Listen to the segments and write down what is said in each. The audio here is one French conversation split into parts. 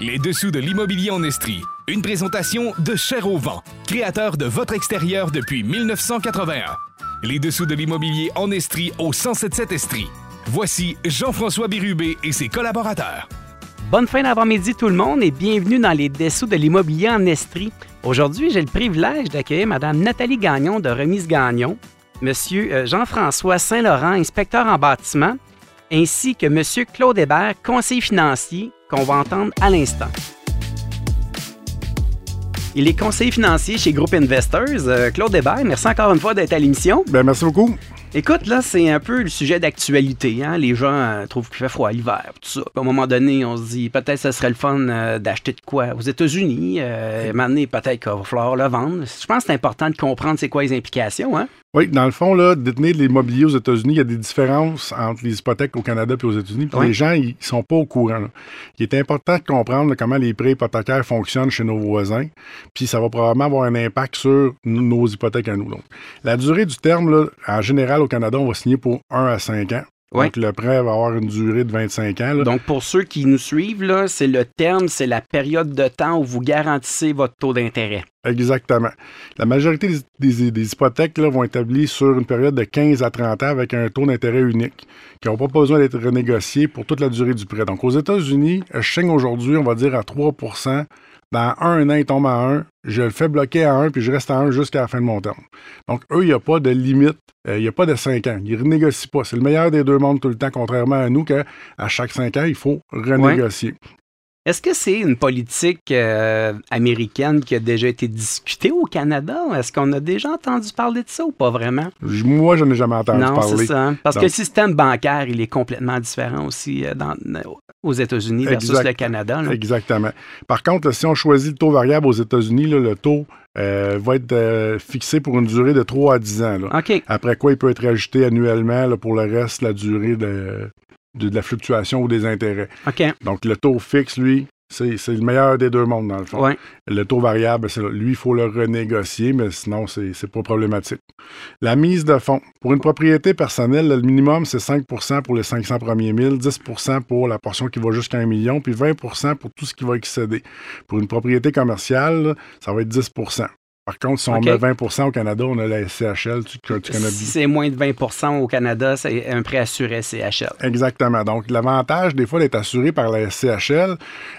Les dessous de l'immobilier en Estrie. Une présentation de Cher au créateur de votre extérieur depuis 1981. Les dessous de l'immobilier en Estrie au 1077 Estrie. Voici Jean-François Bérubé et ses collaborateurs. Bonne fin d'avant-midi tout le monde et bienvenue dans les dessous de l'immobilier en Estrie. Aujourd'hui, j'ai le privilège d'accueillir Mme Nathalie Gagnon de Remise Gagnon, Monsieur euh, Jean-François Saint-Laurent, inspecteur en bâtiment, ainsi que Monsieur Claude Hébert, conseiller financier, qu'on va entendre à l'instant. Il est conseiller financier chez Groupe Investors. Euh, Claude Hébert, merci encore une fois d'être à l'émission. Ben, merci beaucoup. Écoute, là, c'est un peu le sujet d'actualité. Hein? Les gens euh, trouvent qu'il fait froid l'hiver, tout ça. À un moment donné, on se dit peut-être que ce serait le fun euh, d'acheter de quoi aux États-Unis. Euh, maintenant, peut-être qu'il va falloir le vendre. Je pense que c'est important de comprendre c'est quoi les implications. Hein? Oui, dans le fond, là, détenir de l'immobilier aux États-Unis, il y a des différences entre les hypothèques au Canada et aux États-Unis. Les gens, ils sont pas au courant. là. Il est important de comprendre là, comment les prêts hypothécaires fonctionnent chez nos voisins. Puis ça va probablement avoir un impact sur nos- nos hypothèques à nous. Donc, la durée du terme, là, en général, au Canada, on va signer pour 1 à 5 ans. Ouais. Donc, le prêt va avoir une durée de 25 ans. là. Donc, pour ceux qui nous suivent, là, c'est le terme, c'est la période de temps où vous garantissez votre taux d'intérêt. Exactement. La majorité des, des- des hypothèques là, vont être établies sur une période de 15 à 30 ans avec un taux d'intérêt unique qui n'ont pas besoin d'être renégociés pour toute la durée du prêt. Donc, aux États-Unis, signe aujourd'hui, on va dire à 3 Dans un an, il tombe à 1. Je le fais bloquer à 1, puis je reste à 1 jusqu'à la fin de mon terme. Donc, eux, il n'y a pas de limite. euh, il n'y a pas de 5 ans. Ils ne renégocient pas. C'est le meilleur des deux mondes tout le temps, contrairement à nous, qu'à chaque 5 ans, il faut renégocier. Est-ce que c'est une politique euh, américaine qui a déjà été discutée au Canada? Est-ce qu'on a déjà entendu parler de ça ou pas vraiment? Moi, je n'ai jamais entendu non, c'est parler. ça. Parce que le système bancaire, il est complètement différent aussi euh, dans- aux États-Unis versus Exact. le Canada. là. Exactement. Par contre, si on choisit le taux variable aux États-Unis, le taux euh, va être euh, fixé pour une durée de 3 à 10 ans. là. Après quoi, il peut être ajusté annuellement là, pour le reste, la durée de, de- de la fluctuation ou des intérêts. Donc, le taux fixe, lui, c'est le meilleur des deux mondes, dans le fond. Ouais. Le taux variable, lui, il faut le renégocier, mais sinon, c'est pas problématique. La mise de fonds. Pour une propriété personnelle, le minimum, c'est 5% pour les 500 premiers 1000, 10% pour la portion qui va jusqu'à 1 million, puis 20% pour tout ce qui va excéder. Pour une propriété commerciale, ça va être 10 Par contre, si on met 20 au Canada, on a la SCHL, tu, tu connais bien. Si c'est moins de 20% au Canada, c'est un prêt assuré CHL. Exactement. Donc, l'avantage, des fois, d'être assuré par la SCHL,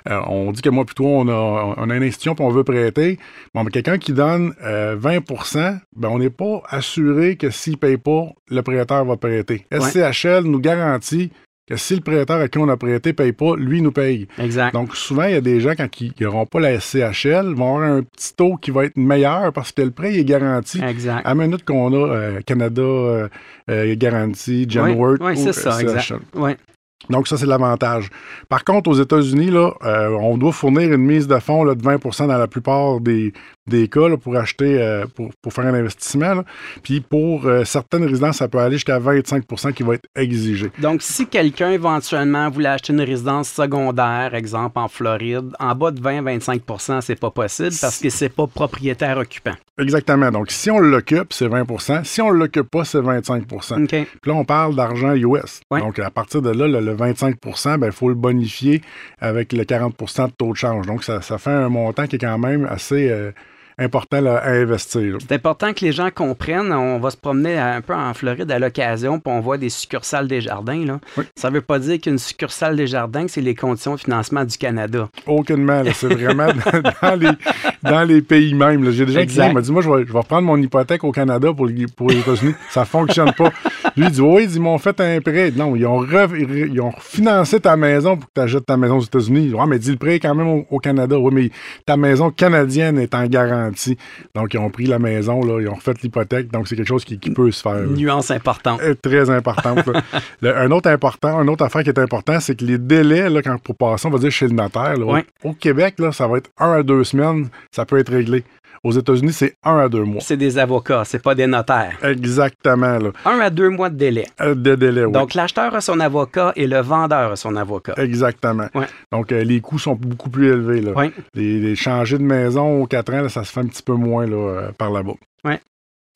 euh, on dit que moi, plutôt, on a, on a une institution puis on veut prêter. Bon, mais quelqu'un qui donne euh, 20% ben, on n'est pas assuré que s'il ne paye pas, le prêteur va prêter. Ouais. SCHL nous garantit que si le prêteur à qui on a prêté ne paye pas, lui nous paye. Exact. Donc, souvent, il y a des gens, quand ils n'auront pas la SCHL, vont avoir un petit taux qui va être meilleur parce que le prêt il est garanti. exact. À la minute qu'on a euh, Canada euh, euh, garantie, Genworth Oui, ou c'est ça, exact. Donc, ça, c'est l'avantage. Par contre, aux États-Unis, là, euh, on doit fournir une mise de fonds là, de 20% dans la plupart des, des cas là, pour acheter, euh, pour, pour faire un investissement. là. Puis pour euh, certaines résidences, ça peut aller jusqu'à 25 qui va être exigé. Donc, si quelqu'un éventuellement voulait acheter une résidence secondaire, exemple en Floride, en bas de 20-25 c'est pas possible parce que c'est pas propriétaire occupant. Exactement. Donc, si on l'occupe, c'est 20 Si on ne l'occupe pas, c'est 25 OK. Puis là, on parle d'argent US. Ouais. Donc, à partir de là, le, le 25 il faut le bonifier avec le 40 de taux de change. Donc, ça, ça fait un montant qui est quand même assez euh, important là, à investir. C'est important que les gens comprennent. On va se promener un peu en Floride à l'occasion, puis on voit des succursales des jardins. Là. Oui. Ça veut pas dire qu'une succursale des jardins, c'est les conditions de financement du Canada. Aucunement. C'est vraiment dans les, dans les pays même. J'ai déjà dit, il m'a dit, moi, je vais, je vais reprendre mon hypothèque au Canada pour, les- pour les États-Unis. ça fonctionne pas. Lui, il dit, oui, ils m'ont fait un prêt. Non, ils ont, re- ils ont financé ta maison pour que tu achètes ta maison aux États-Unis. Ouais, mais dis le prêt quand même au, au Canada. Oui, mais ta maison canadienne est en garantie. Donc, ils ont pris la maison, là, ils ont refait l'hypothèque. Donc, c'est quelque chose qui, qui peut se faire. Nuance importante. Euh, Très importante. Le- un autre important, une autre affaire qui est important, c'est que les délais, là, quand, pour passer, on va dire chez le notaire, là, au- Ouais. au, Québec, là, ça va être un à deux semaines, ça peut être réglé. Aux États-Unis, c'est un à deux mois. C'est des avocats, c'est pas des notaires. Exactement. Là. Un à deux mois de délai. Euh, De délai, oui. Donc, l'acheteur a son avocat et le vendeur a son avocat. Exactement. Ouais. Donc, euh, les coûts sont beaucoup plus élevés. Là. Les, les changer de maison aux 4 ans, là, ça se fait un petit peu moins là, euh, par là-bas. Ouais.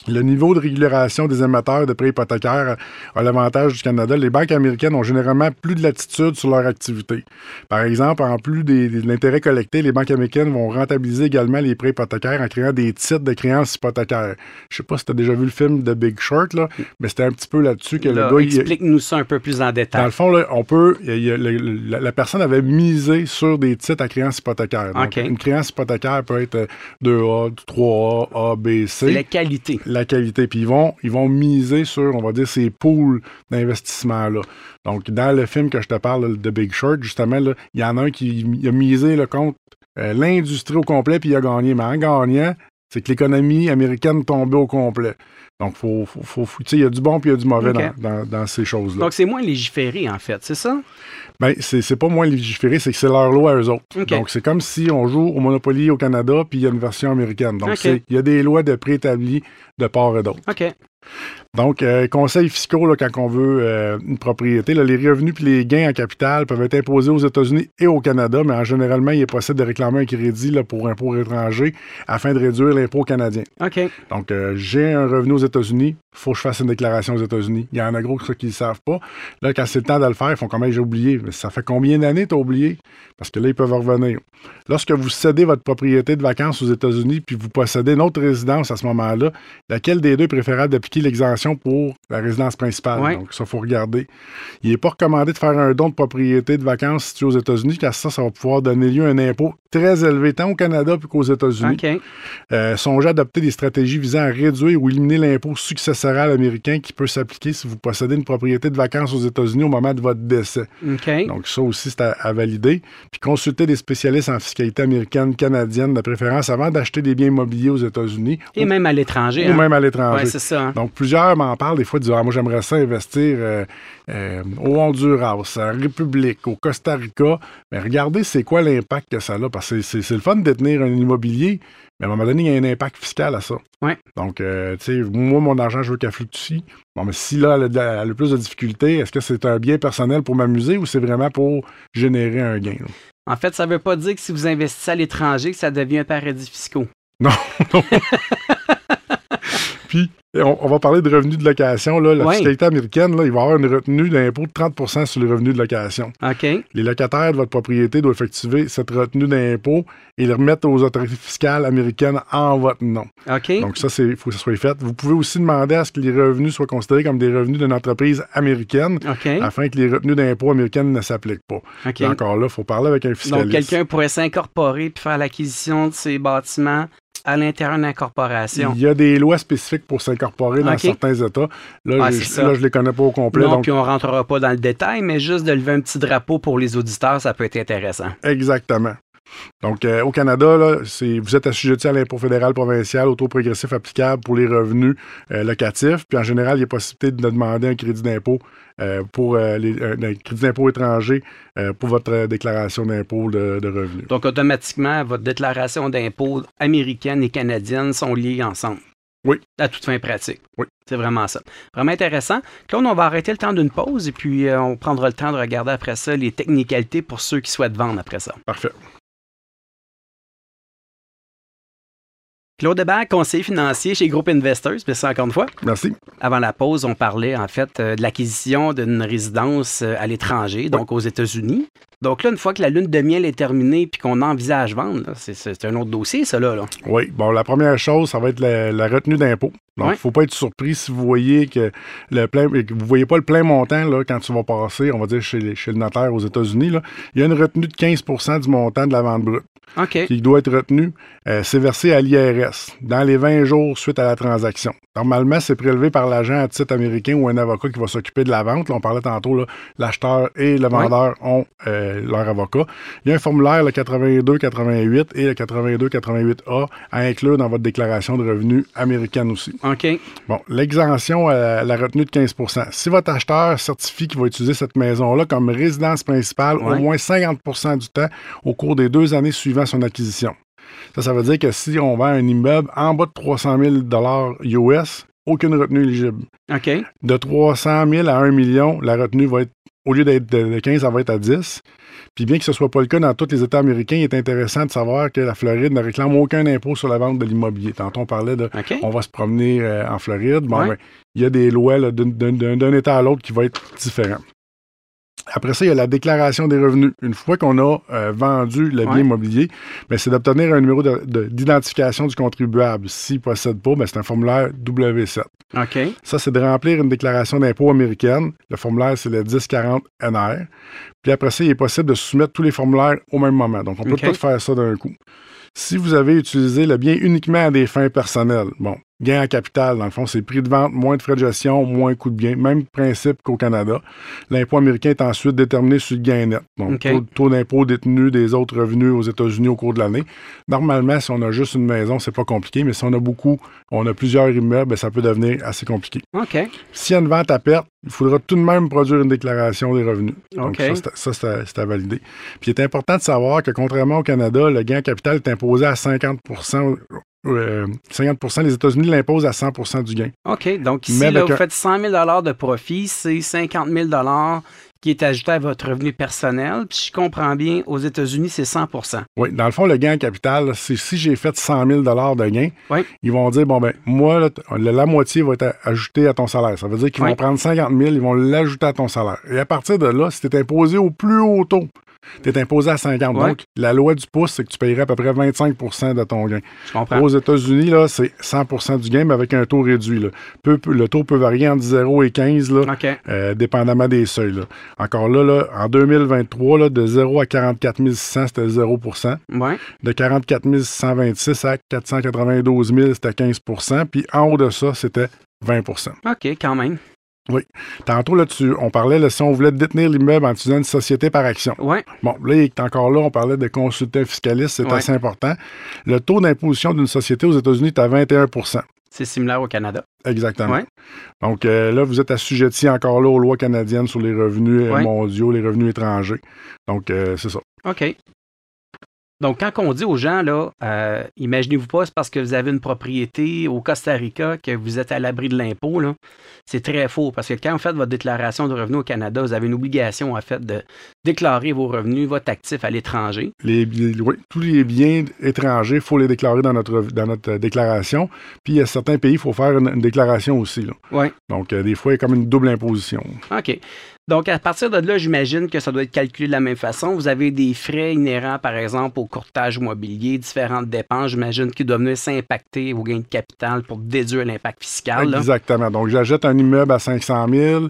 Le niveau de régulation des émetteurs de prêts hypothécaires a l'avantage du Canada. Les banques américaines ont généralement plus de latitude sur leur activité. Par exemple, en plus de l'intérêt collecté, les banques américaines vont rentabiliser également les prêts hypothécaires en créant des titres de créances hypothécaires. Je sais pas si tu as déjà vu le film de Big Short, là, mais c'était un petit peu là-dessus que le gars... Explique-nous ça un peu plus en détail. Dans le fond, là, on peut... la, personne avait misé sur des titres à créances hypothécaires. Une créance hypothécaire peut être 2A, 3A, A, B, C. C'est la qualité la qualité. Puis ils vont, ils vont miser sur, on va dire, ces pools d'investissement-là. Donc, dans le film que je te parle de Big Short, justement, il y en a un qui a misé le compte euh, l'industrie au complet, puis il a gagné. Mais en gagnant, c'est que l'économie américaine tombait au complet. Donc, faut, faut, faut il y a du bon puis il y a du mauvais dans, ces choses-là. Donc, c'est moins légiféré, en fait, c'est ça? Bien, c'est pas moins légiféré, c'est que c'est leur loi à eux autres. Donc, c'est comme si on joue au Monopoly au Canada puis il y a une version américaine. Donc, il y a des lois de préétablis de part et d'autre. OK. Donc, euh, conseils fiscaux, là, quand on veut euh, une propriété, là, les revenus et les gains en capital peuvent être imposés aux États-Unis et au Canada, mais en généralement, il est possible de réclamer un crédit là, pour impôt étranger afin de réduire l'impôt canadien. OK. Donc, euh, j'ai un revenu aux États-Unis, il faut que je fasse une déclaration aux États-Unis. Il y en a gros qui ne savent pas. Là, quand c'est le temps de le faire, ils font comme j'ai oublié. Mais ça fait combien d'années tu as oublié? Parce que là, ils peuvent revenir. Lorsque vous cédez votre propriété de vacances aux États-Unis puis vous possédez une autre résidence à ce moment-là, laquelle des deux est préférable d'appliquer l'exemption pour la résidence principale? Donc, ça, il faut regarder. Il n'est pas recommandé de faire un don de propriété de vacances situé aux États-Unis, car ça, ça va pouvoir donner lieu à un impôt très élevé, tant au Canada qu'aux États-Unis. Euh, songez à adopter des stratégies visant à réduire ou éliminer l'impôt successoral américain qui peut s'appliquer si vous possédez une propriété de vacances aux États-Unis au moment de votre décès. Donc, ça aussi, c'est à, valider. Puis, consultez des spécialistes en fiscalité américaine, canadienne, de préférence, avant d'acheter des biens immobiliers aux États-Unis. Et même à l'étranger. Ou hein. même à l'étranger. c'est ça. Hein. Donc, plusieurs m'en parlent des fois, disent ah, Moi, j'aimerais ça investir euh, euh, au Honduras, en République, au Costa Rica. Mais regardez, c'est quoi l'impact que ça a c'est le fun de détenir un immobilier, mais à un moment donné, il y a un impact fiscal à ça. Donc, euh, tu sais, moi, mon argent, je veux qu'elle fluctue. Bon, mais si là, elle a, le plus de difficultés, est-ce que c'est un bien personnel pour m'amuser ou c'est vraiment pour générer un gain? En fait, ça ne veut pas dire que si vous investissez à l'étranger, que ça devient un paradis fiscal. Non, non. Puis, on, va parler de revenus de location. Là. La fiscalité américaine, là, il va y avoir une retenue d'impôt de 30% sur les revenus de location. OK. Les locataires de votre propriété doivent effectuer cette retenue d'impôt et le remettre aux autorités fiscales américaines en votre nom. OK. Donc, ça, il faut que ça soit fait. Vous pouvez aussi demander à ce que les revenus soient considérés comme des revenus d'une entreprise américaine afin que les retenues d'impôt américaines ne s'appliquent pas. OK. encore là, il faut parler avec un fiscaliste. Donc, quelqu'un pourrait s'incorporer et faire l'acquisition de ces bâtiments à l'intérieur d'une corporation. Il y a des lois spécifiques pour s'incorporer dans certains États. Là, je, ne les connais pas au complet. Non, puis on rentrera pas dans le détail, mais juste de lever un petit drapeau pour les auditeurs, ça peut être intéressant. Exactement. Donc, euh, au Canada, là, vous êtes assujetti à l'impôt fédéral provincial au taux progressif applicable pour les revenus euh, locatifs. Puis, en général, il y a possibilité de demander un crédit d'impôt euh, pour les, un crédit d'impôt étranger pour votre déclaration d'impôt de, revenus. Donc, automatiquement, votre déclaration d'impôt américaine et canadienne sont liées ensemble. Oui. À toute fin pratique. Oui. C'est vraiment ça. Vraiment intéressant. Claude, on va arrêter le temps d'une pause et puis on prendra le temps de regarder après ça les technicalités pour ceux qui souhaitent vendre après ça. Parfait. Claude Debach, conseiller financier chez Groupe Investors, merci encore une fois. Merci. Avant la pause, on parlait en fait euh, de l'acquisition d'une résidence euh, à l'étranger, donc aux États-Unis. Donc là, une fois que la lune de miel est terminée puis qu'on envisage vendre, c'est un autre dossier, ça là, Oui. Bon, la première chose, ça va être la, retenue d'impôt. Donc, il ne faut pas être surpris si vous voyez que le plein, vous voyez pas le plein montant là, quand tu vas passer, on va dire chez, chez le notaire aux États-Unis. Il y a une retenue de 15% du montant de la vente brute qui doit être retenu. Euh, c'est versé à l'IRS dans les 20 jours suite à la transaction. Normalement, c'est prélevé par l'agent à titre américain ou un avocat qui va s'occuper de la vente. on parlait tantôt, l'acheteur et le vendeur ont euh, leur avocat. Il y a un formulaire, le 82-88 et le 82-88A à inclure dans votre déclaration de revenus américaine aussi. OK. Bon, l'exemption à la retenue de 15% Si votre acheteur certifie qu'il va utiliser cette maison-là comme résidence principale au moins 50% du temps au cours des deux années suivant son acquisition. Ça, ça veut dire que si on vend un immeuble en bas de 300 000 US, aucune retenue éligible. OK. De 300 000 à 1 million, la retenue va être au lieu d'être de 15, ça va être à 10. Puis bien que ce ne soit pas le cas dans tous les États américains, il est intéressant de savoir que la Floride ne réclame aucun impôt sur la vente de l'immobilier. Tantôt, on parlait de on va se promener euh, en Floride. Bon, ben, il y a des lois d'un État à l'autre qui vont être différentes. Après ça, il y a la déclaration des revenus. Une fois qu'on a euh, vendu le bien immobilier, ben, c'est d'obtenir un numéro d'identification du contribuable. S'il ne possède pas, ben, c'est un formulaire W7. OK. Ça, c'est de remplir une déclaration d'impôt américaine. Le formulaire, c'est le 1040 NR. Puis après ça, il est possible de soumettre tous les formulaires au même moment. Donc, on peut pas faire ça d'un coup. Si vous avez utilisé le bien uniquement à des fins personnelles, bon, gain en capital, dans le fond, c'est prix de vente, moins de frais de gestion, moins coût de bien. Même principe qu'au Canada. L'impôt américain est ensuite déterminé sur le gain net. Donc, taux, taux d'impôt détenu des autres revenus aux États-Unis au cours de l'année. Normalement, si on a juste une maison, c'est pas compliqué, mais si on a beaucoup, on a plusieurs immeubles, ben, ça peut devenir assez compliqué. OK. S'il y a une vente à perte, il faudra tout de même produire une déclaration des revenus. Donc, ça, c'est à, valider. Puis, il est important de savoir que, contrairement au Canada, le gain en capital est imposé à 50 50 Les États-Unis l'imposent à 100% du gain. OK. Donc, ici, là, vous faites 100 000 de profit, c'est 50 000 qui est ajouté à votre revenu personnel. Puis, je comprends bien, aux États-Unis, c'est 100% Oui. Dans le fond, le gain en capital, c'est si j'ai fait 100 000 de gain, ils vont dire, bon, ben, moi, la moitié va être ajoutée à ton salaire. Ça veut dire qu'ils vont prendre 50 000, ils vont l'ajouter à ton salaire. Et à partir de là, es imposé au plus haut taux, tu es imposé à 50. Donc, la loi du pouce, c'est que tu payerais à peu près 25% de ton gain. Aux États-Unis, là, c'est 100% du gain, mais avec un taux réduit. le taux peut varier entre 0 et 15, là, euh, dépendamment des seuils. Encore là, en 2023, de 0 à 44 600, c'était 0% De 44 626 à 492 000, c'était 15% Puis en haut de ça, c'était 20% OK, quand même. Oui. Tantôt, là, tu, on parlait, là, si on voulait détenir l'immeuble en utilisant une société par action. Oui. Bon, là, il est encore là, on parlait de consultant fiscaliste, c'est assez important. Le taux d'imposition d'une société aux États-Unis est à 21% C'est similaire au Canada. Exactement. Ouais. Donc euh, là, vous êtes assujetti encore là aux lois canadiennes sur les revenus euh, mondiaux, les revenus étrangers. Donc, euh, c'est ça. OK. Donc, quand on dit aux gens, là, euh, imaginez-vous pas, c'est parce que vous avez une propriété au Costa Rica que vous êtes à l'abri de l'impôt, là. C'est très faux parce que quand vous faites votre déclaration de revenus au Canada, vous avez une obligation, en fait, de déclarer vos revenus, votre actif à l'étranger. Les, oui, tous les biens étrangers, il faut les déclarer dans notre, dans notre déclaration. Puis, il y a certains pays, il faut faire une, déclaration aussi, là. Oui. Donc, euh, des fois, il y a comme une double imposition. OK. Donc, à partir de là, j'imagine que ça doit être calculé de la même façon. Vous avez des frais inhérents, par exemple, au courtage immobilier, différentes dépenses, j'imagine, qui doivent venir s'impacter au gain de capital pour déduire l'impact fiscal. Exactement. Donc, j'achète un immeuble à 500 000.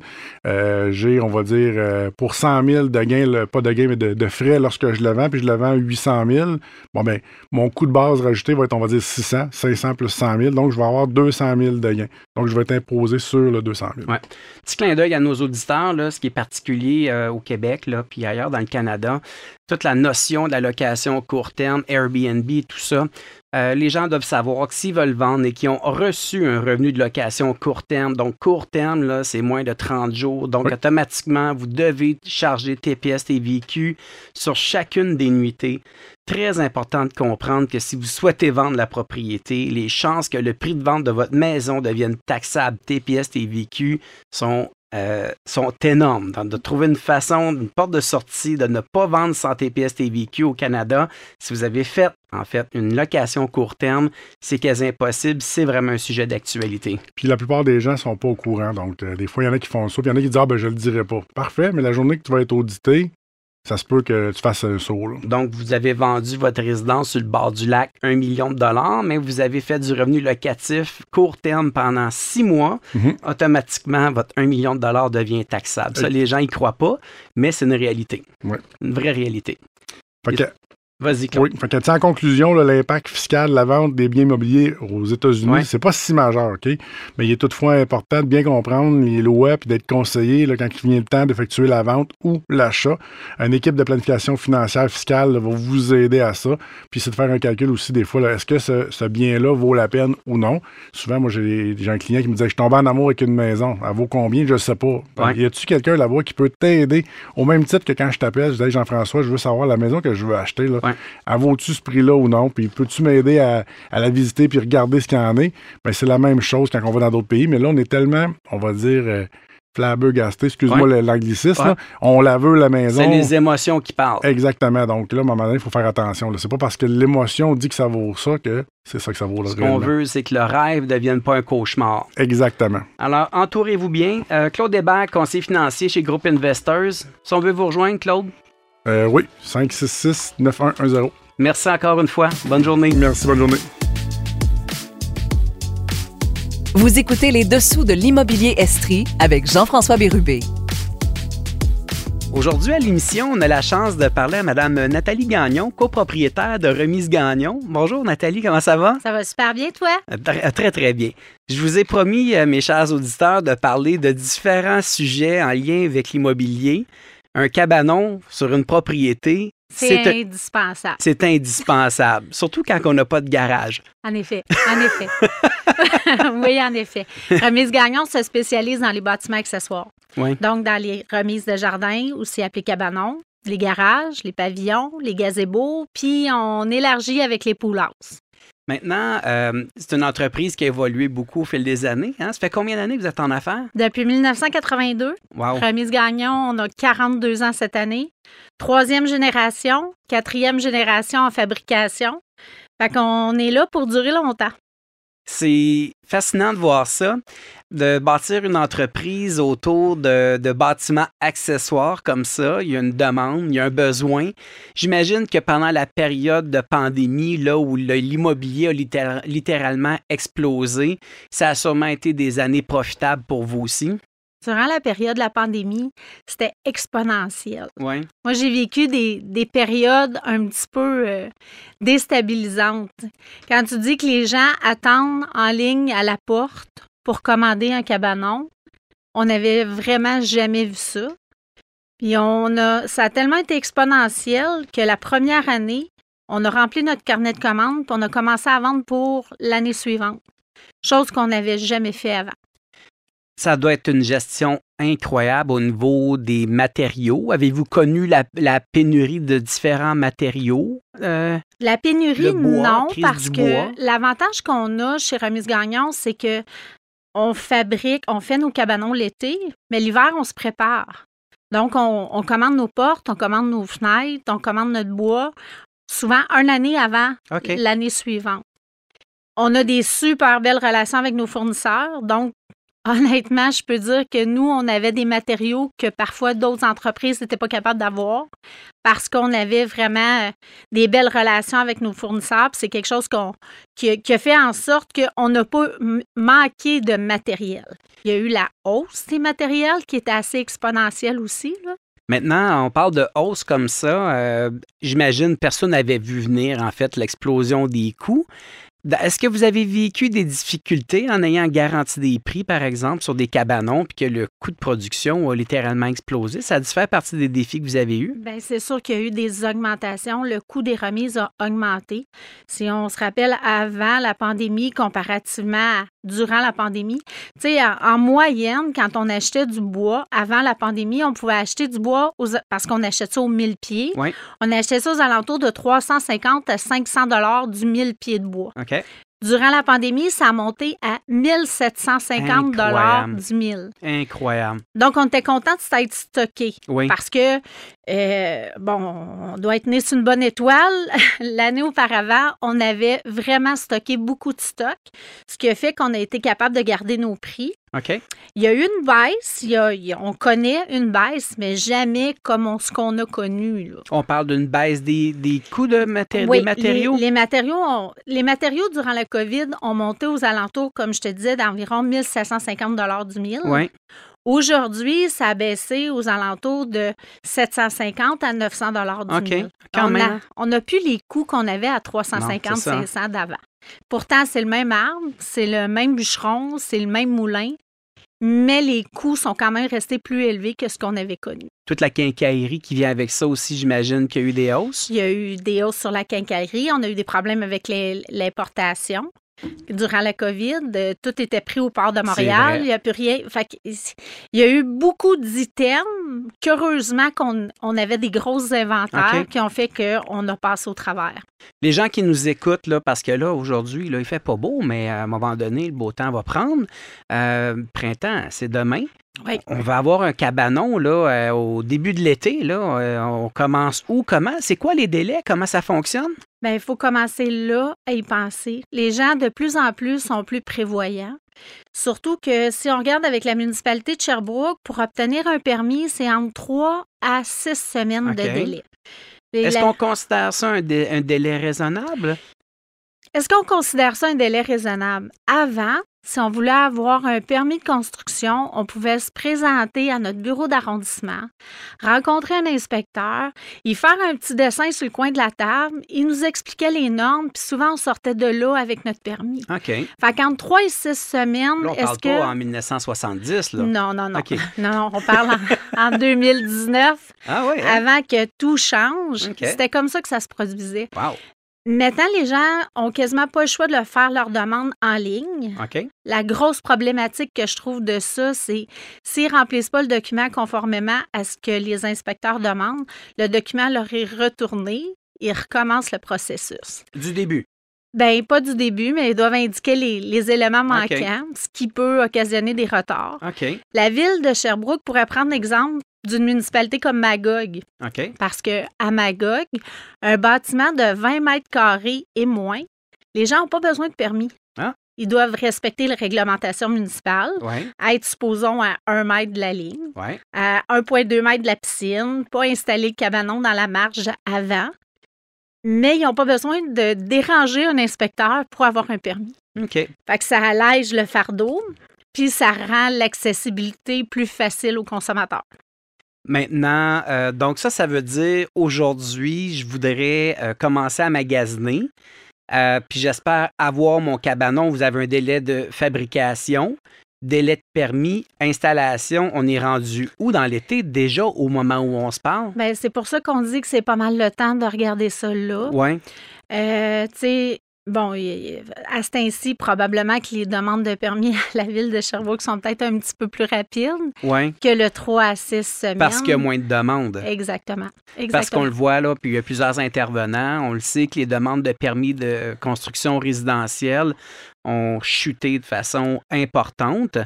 Euh, j'ai, on va dire, euh, pour 100 000 de gain, pas de gain, mais de, frais lorsque je le vends, puis je le vends à 800 000. Bon, ben, mon coût de base rajouté va être, on va dire, 600, 500 plus 100 000. Donc, je vais avoir 200 000 de gain. Donc, je vais être imposé sur le 200 000. Ouais. Petit clin d'œil à nos auditeurs, là, ce qui particulier euh, au Québec, là, puis ailleurs dans le Canada, toute la notion de la location court terme, Airbnb, tout ça. Euh, les gens doivent savoir que s'ils veulent vendre et qu'ils ont reçu un revenu de location court terme, donc court terme, là, c'est moins de 30 jours, donc automatiquement, vous devez charger TPS, TVQ sur chacune des nuitées. Très important de comprendre que si vous souhaitez vendre la propriété, les chances que le prix de vente de votre maison devienne taxable TPS, TVQ sont euh, sont énormes. de trouver une façon, une porte de sortie, de ne pas vendre sans TPS TVQ au Canada. Si vous avez fait, en fait, une location court terme, c'est quasi impossible. C'est vraiment un sujet d'actualité. Puis la plupart des gens ne sont pas au courant. Donc, euh, des fois, il y en a qui font ça, puis il y en a qui disent Ah, ben, je le dirai pas. Parfait, mais la journée que tu vas être audité, ça se peut que tu fasses un saut. Donc, vous avez vendu votre résidence sur le bord du lac un million de dollars, mais vous avez fait du revenu locatif court terme pendant six mois. Mhm. Automatiquement, votre 1 million de dollars devient taxable. Ça, les gens y croient pas, mais c'est une réalité. Une vraie réalité. Vas-y, Oui, fait en conclusion, l'impact fiscal de la vente des biens immobiliers aux États-Unis, c'est pas si majeur, OK? Mais il est toutefois important de bien comprendre les lois puis d'être conseillé là, quand il vient le temps d'effectuer la vente ou l'achat. Une équipe de planification financière fiscale va vous aider à ça. Puis c'est de faire un calcul aussi des fois, est-ce que ce, bien-là vaut la peine ou non? Souvent, moi, j'ai un client qui me dit Je suis tombé en amour avec une maison. Elle vaut combien? Je ne sais pas. Y a-tu quelqu'un là-bas qui peut t'aider? Au même titre que quand je t'appelle, je dis Jean-François, je veux savoir la maison que je veux acheter. Là. Ouais. Vaut-tu ce prix-là ou non? Puis peux-tu m'aider à, la visiter puis regarder ce qu'il y en est? Ben, c'est la même chose quand on va dans d'autres pays, mais là, on est tellement, on va dire, euh, flabbergasté, excuse-moi l'anglicisme, on la veut la maison. C'est les émotions qui parlent. Exactement. Donc là, à un moment donné, il faut faire attention. C'est pas parce que l'émotion dit que ça vaut ça que c'est ça que ça vaut. Ce qu'on veut, c'est que le rêve ne devienne pas un cauchemar. Exactement. Alors, entourez-vous bien. Euh, Claude Hébert, conseiller financier chez Groupe Investors. Si on veut vous rejoindre, Claude? Euh, oui, 566-9110. Merci encore une fois. Bonne journée. Merci, bonne journée. Vous écoutez les dessous de l'immobilier Estrie avec Jean-François Bérubé. Aujourd'hui à l'émission, on a la chance de parler à Mme Nathalie Gagnon, copropriétaire de Remise Gagnon. Bonjour Nathalie, comment ça va? Ça va super bien, toi? Très, très, très bien. Je vous ai promis, euh, mes chers auditeurs, de parler de différents sujets en lien avec l'immobilier. Un cabanon sur une propriété, c'est indispensable. C'est indispensable, surtout quand on n'a pas de garage. En effet, en effet. oui, en effet. Remise Gagnon se spécialise dans les bâtiments accessoires. Oui. Donc, dans les remises de jardin, aussi appelées cabanons, les garages, les pavillons, les gazebos, puis on élargit avec les pool Maintenant, euh, c'est une entreprise qui a évolué beaucoup au fil des années. Hein? Ça fait combien d'années que vous êtes en affaires? Depuis 1982. Wow. Remise Gagnon, on a 42 ans cette année. Troisième génération, quatrième génération en fabrication. Fait qu'on est là pour durer longtemps. C'est fascinant de voir ça, de bâtir une entreprise autour de, bâtiments accessoires comme ça. Il y a une demande, il y a un besoin. J'imagine que pendant la période de pandémie, là où l'immobilier a littéralement explosé, ça a sûrement été des années profitables pour vous aussi. Durant la période de la pandémie, c'était exponentiel. Ouais. Moi, j'ai vécu des, périodes un petit peu euh, déstabilisantes. Quand tu dis que les gens attendent en ligne à la porte pour commander un cabanon, on n'avait vraiment jamais vu ça. Puis on a, ça a tellement été exponentiel que la première année, on a rempli notre carnet de commandes, puis on a commencé à vendre pour l'année suivante. Chose qu'on n'avait jamais fait avant. Ça doit être une gestion incroyable au niveau des matériaux. Avez-vous connu la, pénurie de différents matériaux? Euh, la pénurie, non, parce que l'avantage qu'on a chez Remise Gagnon, c'est que on fabrique, on fait nos cabanons l'été, mais l'hiver, on se prépare. Donc, on, commande nos portes, on commande nos fenêtres, on commande notre bois, souvent une année avant l'année suivante. On a des super belles relations avec nos fournisseurs. Donc, Honnêtement, je peux dire que nous, on avait des matériaux que parfois d'autres entreprises n'étaient pas capables d'avoir parce qu'on avait vraiment euh, des belles relations avec nos fournisseurs. C'est quelque chose qui, a fait en sorte qu'on n'a pas manqué de matériel. Il y a eu la hausse des matériels qui était assez exponentielle aussi. Maintenant, on parle de hausse comme ça. Euh, j'imagine personne n'avait vu venir en fait l'explosion des coûts. Est-ce que vous avez vécu des difficultés en ayant garanti des prix, par exemple, sur des cabanons, puis que le coût de production a littéralement explosé? Ça a partie des défis que vous avez eus? Bien, c'est sûr qu'il y a eu des augmentations. Le coût des remises a augmenté. Si on se rappelle avant la pandémie, comparativement durant la pandémie, tu sais, en, moyenne, quand on achetait du bois avant la pandémie, on pouvait acheter du bois parce qu'on achetait ça aux 1000 pieds. On achetait ça aux alentours de 350 à 500 dollars du 1000 pieds de bois. Durant la pandémie, ça a monté à 1750 dollars du mille. Incroyable. Donc, on était content de s'être stocké. Oui. Parce que, euh, bon, on doit être né sur une bonne étoile. L'année auparavant, on avait vraiment stocké beaucoup de stock, ce qui a fait qu'on a été capable de garder nos prix. OK. Il y a eu une baisse, on connaît une baisse, mais jamais comme ce qu'on a connu. On parle d'une baisse des, coûts de des matériaux? Les, matériaux les matériaux durant la COVID ont monté aux alentours, comme je te disais, d'environ 1750 du mille. Oui. Aujourd'hui, ça a baissé aux alentours de 750 à 900 dollars du OK, on A, on n'a plus les coûts qu'on avait à 350, 500 d'avant. Pourtant, c'est le même arbre, c'est le même bûcheron, c'est le même moulin, mais les coûts sont quand même restés plus élevés que ce qu'on avait connu. Toute la quincaillerie qui vient avec ça aussi, j'imagine qu'il y a eu des hausses? Il y a eu des hausses sur la quincaillerie. On a eu des problèmes avec l'importation. Durant la COVID. tout était pris au port de Montréal. Il n'y a plus rien. il y a eu beaucoup d'items qu'heureusement qu'on on avait des grosses inventaires qui ont fait qu'on a passé au travers. Les gens qui nous écoutent, là, parce que là, aujourd'hui, il ne fait pas beau, mais à un moment donné, le beau temps va prendre. Euh, printemps, c'est demain. On va avoir un cabanon là, euh, au début de l'été. Là. Euh, on commence où? Comment? C'est quoi les délais? Comment ça fonctionne? Bien, il faut commencer là à y penser. Les gens, de plus en plus, sont plus prévoyants. Surtout que si on regarde avec la municipalité de Sherbrooke, pour obtenir un permis, c'est entre trois à six semaines de délai. Est-ce qu'on considère ça un délai raisonnable? Est-ce qu'on considère ça un délai raisonnable? Avant, si on voulait avoir un permis de construction, on pouvait se présenter à notre bureau d'arrondissement, rencontrer un inspecteur, y faire un petit dessin sur le coin de la table, il nous expliquait les normes, puis souvent on sortait de là avec notre permis. OK. Fait qu'entre trois et six semaines, est-ce que. Pas en 1970, là. Non, non, non. Non, on parle en, 2019. Ah oui. Hein? Avant que tout change. C'était comme ça que ça se produisait. Wow. Maintenant, les gens ont quasiment pas le choix de le faire leur demande en ligne. La grosse problématique que je trouve de ça, c'est s'ils ne remplissent pas le document conformément à ce que les inspecteurs demandent, le document leur est retourné, ils recommencent le processus. Du début. Bien, pas du début, mais ils doivent indiquer les, éléments manquants, ce qui peut occasionner des retards. La ville de Sherbrooke pourrait prendre l'exemple d'une municipalité comme Magog. Parce que à Magog, un bâtiment de 20 mètres carrés et moins, les gens n'ont pas besoin de permis. Ah. Ils doivent respecter les réglementations municipales, être, supposons, à 1 mètre de la ligne, à 1,2 mètre de la piscine, pas installer le cabanon dans la marge avant. Mais ils n'ont pas besoin de déranger un inspecteur pour avoir un permis. OK. Fait que ça allège le fardeau, puis ça rend l'accessibilité plus facile aux consommateurs. Maintenant, euh, donc ça, ça veut dire aujourd'hui, je voudrais euh, commencer à magasiner. Euh, puis j'espère avoir mon cabanon. Vous avez un délai de fabrication, délai de permis, installation. On est rendu où dans l'été? Déjà au moment où on se parle? Bien, c'est pour ça qu'on dit que c'est pas mal le temps de regarder ça là. Oui. tu sais, Bon, à ce temps-ci, probablement que les demandes de permis à la ville de Sherbrooke sont peut-être un petit peu plus rapides que le 3 à 6 semaines. Parce qu'il y a moins de demandes. Exactement. Parce qu'on le voit là, puis il y a plusieurs intervenants. On le sait que les demandes de permis de construction résidentielle ont chuté de façon importante.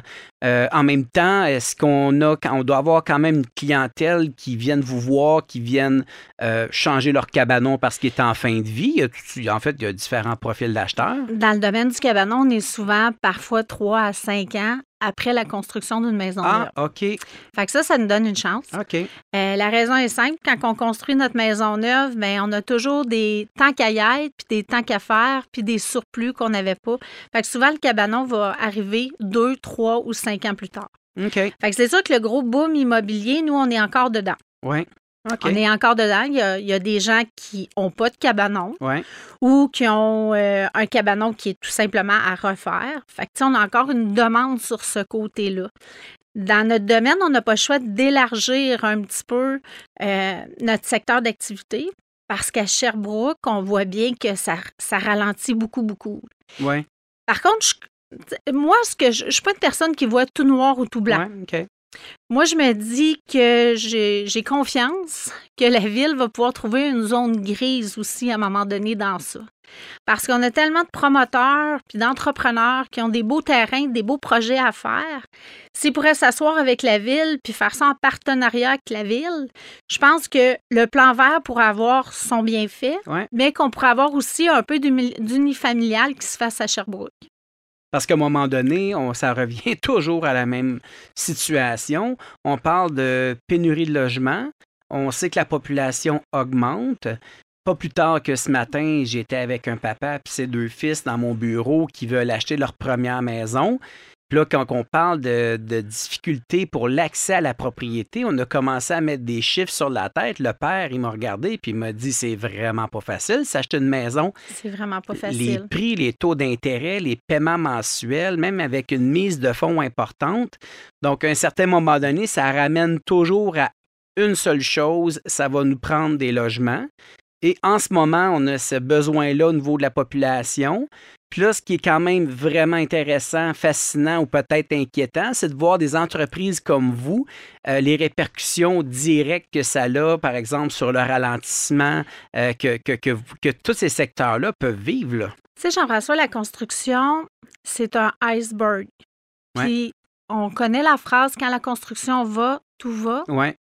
Euh, en même temps, est-ce qu'on a, on doit avoir quand même une clientèle qui vienne vous voir, qui viennent euh, changer leur cabanon parce qu'il est en fin de vie? en fait, il y a différents profils d'acheteurs? Dans le domaine du cabanon, on est souvent parfois 3 à 5 ans après la construction d'une maison ah, OK. Fait que ça, ça nous donne une chance. OK. Euh, la raison est simple. Quand on construit notre maison neuve, bien, on a toujours des tanks à y être, puis des tanks à faire, puis des surplus qu'on n'avait pas. Fait que souvent, le cabanon va arriver deux, trois ou cinq ans plus tard. OK. Fait que c'est sûr que le gros boom immobilier, nous, on est encore dedans. Oui. On est encore dedans. Il y, a, des gens qui n'ont pas de cabanon ouais. ou qui ont euh, un cabanon qui est tout simplement à refaire. Fait que, on a encore une demande sur ce côté-là. Dans notre domaine, on n'a pas le choix d'élargir un petit peu euh, notre secteur d'activité parce qu'à Sherbrooke, on voit bien que ça, ça ralentit beaucoup, beaucoup. Ouais. Par contre, moi, ce que je ne suis pas une personne qui voit tout noir ou tout blanc. Ouais, moi, je me dis que j'ai confiance que la ville va pouvoir trouver une zone grise aussi à un moment donné dans ça. Parce qu'on a tellement de promoteurs puis d'entrepreneurs qui ont des beaux terrains, des beaux projets à faire. S'ils pourraient s'asseoir avec la ville puis faire ça en partenariat avec la ville, je pense que le plan vert pourrait avoir son bienfait, mais qu'on pourrait avoir aussi un peu d'unifamilial qui se fasse à Sherbrooke. Parce qu'à un moment donné, on, ça revient toujours à la même situation. On parle de pénurie de logement. On sait que la population augmente. Pas plus tard que ce matin, j'étais avec un papa et ses deux fils dans mon bureau qui veulent acheter leur première maison. Puis là, quand on parle de, difficultés pour l'accès à la propriété, on a commencé à mettre des chiffres sur la tête. Le père, il m'a regardé puis il m'a dit c'est vraiment pas facile s'acheter une maison. C'est vraiment pas facile. Les prix, les taux d'intérêt, les paiements mensuels, même avec une mise de fonds importante. Donc, à un certain moment donné, ça ramène toujours à une seule chose, ça va nous prendre des logements. Et en ce moment, on a ce besoin-là au niveau de la population. Puis là, ce qui est quand même vraiment intéressant, fascinant ou peut-être inquiétant, c'est de voir des entreprises comme vous, euh, les répercussions directes que ça a, par exemple, sur le ralentissement euh, que, que, que, tous ces secteurs-là peuvent vivre. Tu sais, Jean-François, la construction, c'est un iceberg. Puis on connaît la phrase quand la construction va, tout va. Ouais.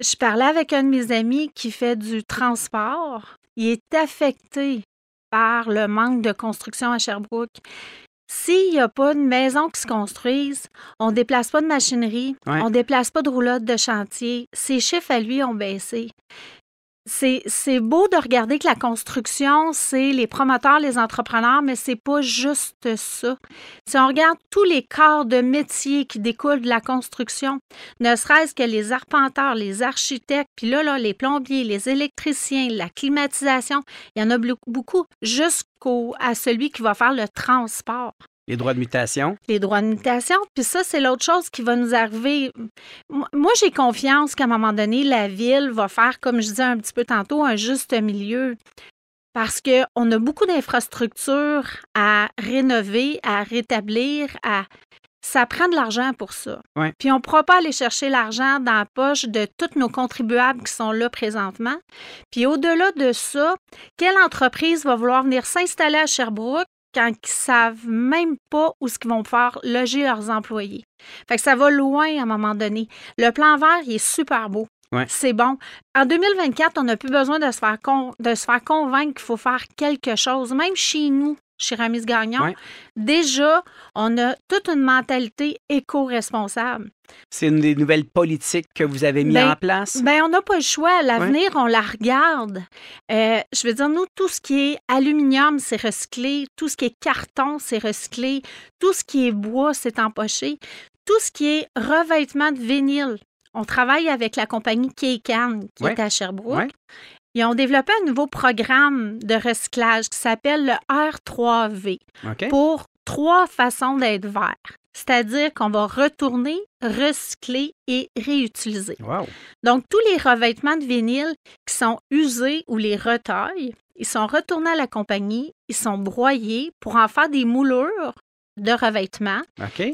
Je parlais avec un de mes amis qui fait du transport. Il est affecté par le manque de construction à Sherbrooke. S'il n'y a pas de maison qui se construise, on ne déplace pas de machinerie, on ne déplace pas de roulotte de chantier. Ses chiffres à lui ont baissé c'est beau de regarder que la construction, c'est les promoteurs, les entrepreneurs, mais c'est pas juste ça. Si on regarde tous les corps de métier qui découlent de la construction, ne serait-ce que les arpenteurs, les architectes, puis là, là, les plombiers, les électriciens, la climatisation, il y en a beaucoup, jusqu'à celui qui va faire le transport. Les droits de mutation? Les droits de mutation. Puis ça, c'est l'autre chose qui va nous arriver. Moi, j'ai confiance qu'à un moment donné, la ville va faire, comme je disais un petit peu tantôt, un juste milieu. Parce qu'on a beaucoup d'infrastructures à rénover, à rétablir, à. Ça prend de l'argent pour ça. Puis on ne pourra pas aller chercher l'argent dans la poche de tous nos contribuables qui sont là présentement. Puis au-delà de ça, quelle entreprise va vouloir venir s'installer à Sherbrooke quand ils savent même pas où ce qu'ils vont faire loger leurs employés. Fait que ça va loin à un moment donné. Le plan vert, il est super beau. C'est bon. En 2024, on n'a plus besoin de se faire, de se faire convaincre qu'il faut faire quelque chose. Même chez nous, chez Ramis Gagnon, déjà, on a toute une mentalité éco-responsable. C'est une des nouvelles politiques que vous avez mis ben, en place? Bien, on n'a pas le choix. L'avenir, on la regarde. Euh, je veux dire, nous, tout ce qui est aluminium, c'est recyclé. Tout ce qui est carton, c'est recyclé. Tout ce qui est bois, c'est empoché. Tout ce qui est revêtement de vinyle, on travaille avec la compagnie Keikan, qui est à Sherbrooke. Ils ont développé un nouveau programme de recyclage qui s'appelle le R3V pour trois façons d'être vert. C'est-à-dire qu'on va retourner, recycler et réutiliser. Donc, tous les revêtements de vinyle qui sont usés ou les retailles, ils sont retournés à la compagnie, ils sont broyés pour en faire des moulures de revêtements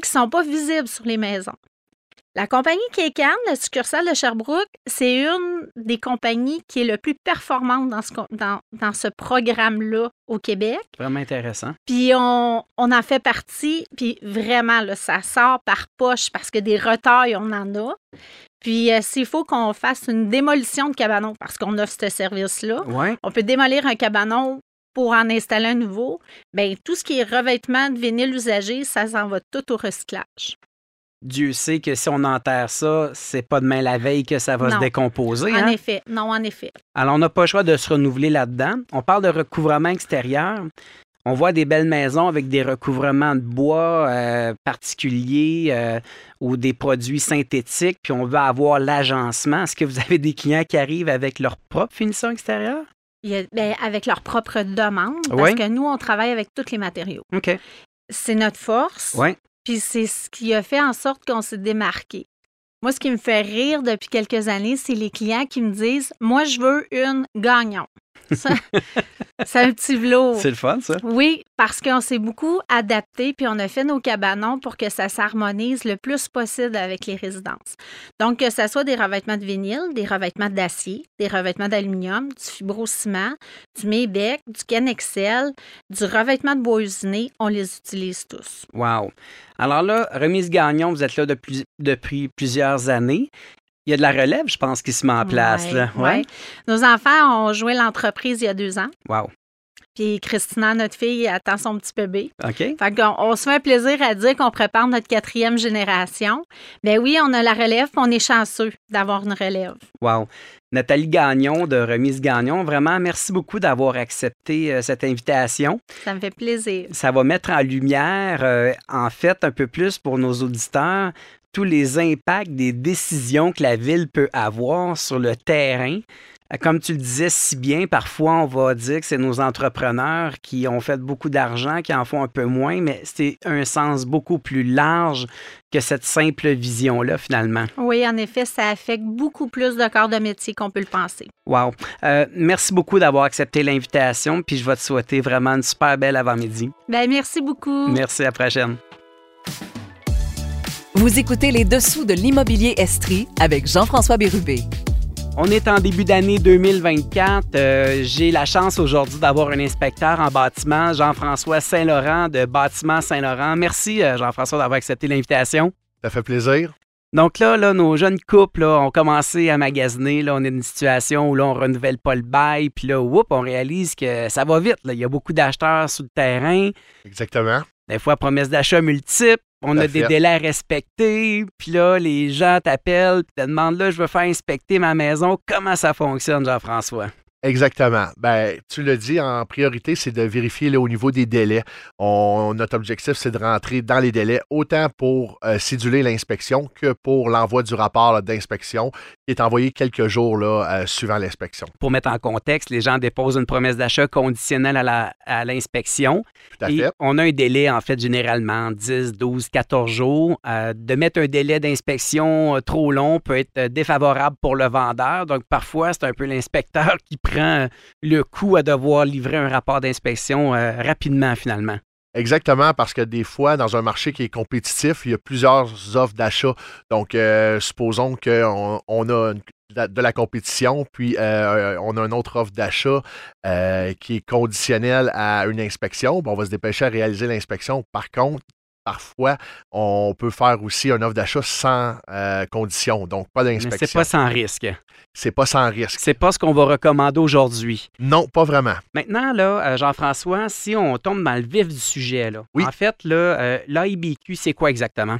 qui ne sont pas visibles sur les maisons. La compagnie Kekan, la succursale de Sherbrooke, c'est une des compagnies qui est le plus performante dans ce, dans, dans ce programme-là au Québec. Vraiment intéressant. Puis on, on en fait partie, puis vraiment, là, ça sort par poche parce que des retails, on en a. Puis euh, s'il faut qu'on fasse une démolition de cabanon, parce qu'on offre ce service-là, on peut démolir un cabanon pour en installer un nouveau, bien, tout ce qui est revêtement de vinyle usagé, ça s'en va tout au recyclage. Dieu sait que si on enterre ça, c'est pas demain la veille que ça va se décomposer. En hein? effet, non, en effet. Alors, on n'a pas le choix de se renouveler là-dedans. On parle de recouvrement extérieur. On voit des belles maisons avec des recouvrements de bois euh, particuliers euh, ou des produits synthétiques, puis on veut avoir l'agencement. Est-ce que vous avez des clients qui arrivent avec leur propre finition extérieure? Ben, avec leur propre demande, parce que nous, on travaille avec tous les matériaux. OK. C'est notre force. Oui. Puis c'est ce qui a fait en sorte qu'on s'est démarqué. Moi, ce qui me fait rire depuis quelques années, c'est les clients qui me disent Moi, je veux une C'est un petit velours. C'est le fun, ça. Oui, parce qu'on s'est beaucoup adapté, puis on a fait nos cabanons pour que ça s'harmonise le plus possible avec les résidences. Donc, que ce soit des revêtements de vinyle, des revêtements d'acier, des revêtements d'aluminium, du fibrociment, du Maybec, du Kenexel, du revêtement de bois usiné, on les utilise tous. Wow. Alors là, Remise Gagnon, vous êtes là depuis, depuis plusieurs années. Il y a de la relève, je pense, qui se met en place. Ouais, Nos enfants ont joué l'entreprise il y a deux ans. Wow. Puis Christina, notre fille, attend son petit bébé. OK. Fait qu'on on se fait un plaisir à dire qu'on prépare notre quatrième génération. Ben oui, on a la relève, puis on est chanceux d'avoir une relève. Wow. Nathalie Gagnon de Remise Gagnon, vraiment, merci beaucoup d'avoir accepté euh, cette invitation. Ça me fait plaisir. Ça va mettre en lumière, euh, en fait, un peu plus pour nos auditeurs, tous les impacts des décisions que la ville peut avoir sur le terrain. Euh, comme tu le disais si bien, parfois on va dire que c'est nos entrepreneurs qui ont fait beaucoup d'argent, qui en font un peu moins, mais c'est un sens beaucoup plus large que cette simple vision-là, finalement. Oui, en effet, ça affecte beaucoup plus de corps de métier qu'on peut le penser. Wow. Euh, merci beaucoup d'avoir accepté l'invitation, puis je vais te souhaiter vraiment une super belle avant-midi. Ben, merci beaucoup. Merci, à la prochaine. Vous écoutez les dessous de l'immobilier Estrie avec Jean-François Bérubé. On est en début d'année 2024. Euh, j'ai la chance aujourd'hui d'avoir un inspecteur en bâtiment, Jean-François Saint-Laurent de Bâtiment Saint-Laurent. Merci, euh, Jean-François, d'avoir accepté l'invitation. Ça fait plaisir. Donc là, là, nos jeunes couples ont commencé à magasiner. Là, on est dans une situation où là, on renouvelle pas le bail. Puis là, on réalise que ça va vite. Là. Il y a beaucoup d'acheteurs sous le terrain. Exactement. Des fois, promesses d'achat multiples. On a des délais à respecter. Puis là, les gens t'appellent, te demandent là, je veux faire inspecter ma maison. Comment ça fonctionne, Jean-François? Exactement. Ben, tu l'as dit, en priorité, c'est de vérifier au niveau des délais. notre objectif, c'est de rentrer dans les délais, autant pour euh, céduler l'inspection que pour l'envoi du rapport d'inspection qui est envoyé quelques jours là, euh, suivant l'inspection. Pour mettre en contexte, les gens déposent une promesse d'achat conditionnelle à l'inspection. Tout à fait. On a un délai, en fait, généralement 10, 12, 14 jours. Euh, de mettre un délai d'inspection trop long peut être défavorable pour le vendeur. Donc, parfois, c'est un peu l'inspecteur qui le coup à devoir livrer un rapport d'inspection euh, rapidement finalement. Exactement, parce que des fois, dans un marché qui est compétitif, il y a plusieurs offres d'achat. Donc, euh, supposons qu'on on a de la compétition, puis euh, on a une autre offre d'achat qui est conditionnelle à une inspection. on va se dépêcher à réaliser l'inspection. Par contre, parfois, on peut faire aussi une offre d'achat sans euh, condition, donc pas d'inspection. Mais c'est pas sans risque. C'est pas sans risque. C'est pas ce qu'on va recommander aujourd'hui. Non, pas vraiment. Maintenant, là, euh, Jean-François, si on tombe dans le vif du sujet, là, en fait, là, euh, l'AIBQ, c'est quoi exactement?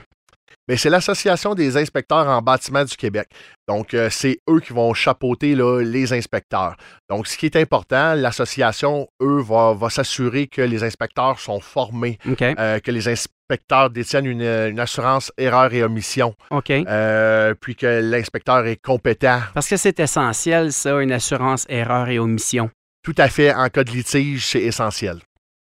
Ben, c'est l'Association des inspecteurs en bâtiment du Québec. Donc, euh, c'est eux qui vont chapeauter les inspecteurs. Donc, ce qui est important, l'association, eux, va, s'assurer que les inspecteurs sont formés, euh, que les inspecteurs détiennent une, assurance erreur et omission. Euh, puis que l'inspecteur est compétent. Parce que c'est essentiel, ça, une assurance erreur et omission. Tout à fait. En cas de litige, c'est essentiel.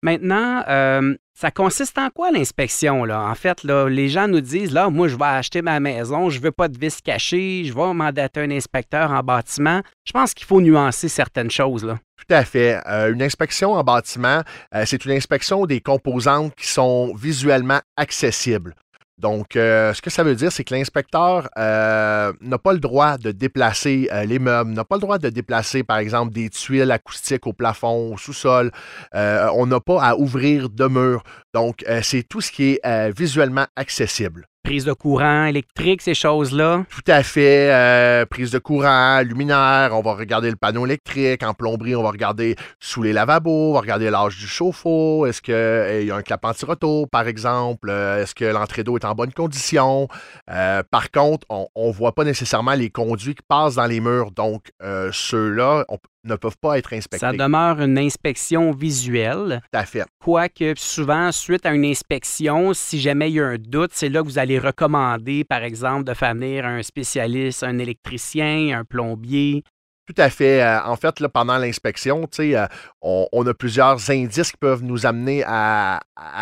Maintenant, euh, ça consiste en quoi l'inspection? En fait, les gens nous disent, là, moi, je vais acheter ma maison, je ne veux pas de vis caché, je vais mandater un inspecteur en bâtiment. Je pense qu'il faut nuancer certaines choses. Là. Tout à fait. Euh, une inspection en bâtiment, euh, c'est une inspection des composantes qui sont visuellement accessibles. Donc, euh, ce que ça veut dire, c'est que l'inspecteur euh, n'a pas le droit de déplacer euh, les meubles, n'a pas le droit de déplacer, par exemple, des tuiles acoustiques au plafond, au sous-sol. on n'a pas à ouvrir de murs. Donc, c'est tout ce qui est visuellement accessible. Prise de courant électrique, ces choses-là? Tout à fait. Euh, prise de courant, luminaire, on va regarder le panneau électrique. En plomberie, on va regarder sous les lavabos, on va regarder l'âge du chauffe-eau. Est-ce qu'il eh, y a un clap anti-retour, par exemple? Euh, est-ce que l'entrée d'eau est en bonne condition? Euh, par contre, on ne voit pas nécessairement les conduits qui passent dans les murs. Donc, ceux-là, ne peuvent pas être inspectés. Ça demeure une inspection visuelle. Tout à fait. Quoique souvent, suite à une inspection, si jamais il y a un doute, c'est là que vous allez recommander, par exemple, de faire venir un spécialiste, un électricien, un plombier. Tout à fait. Euh, en fait, là, pendant l'inspection, euh, on, on, a plusieurs indices qui peuvent nous amener à,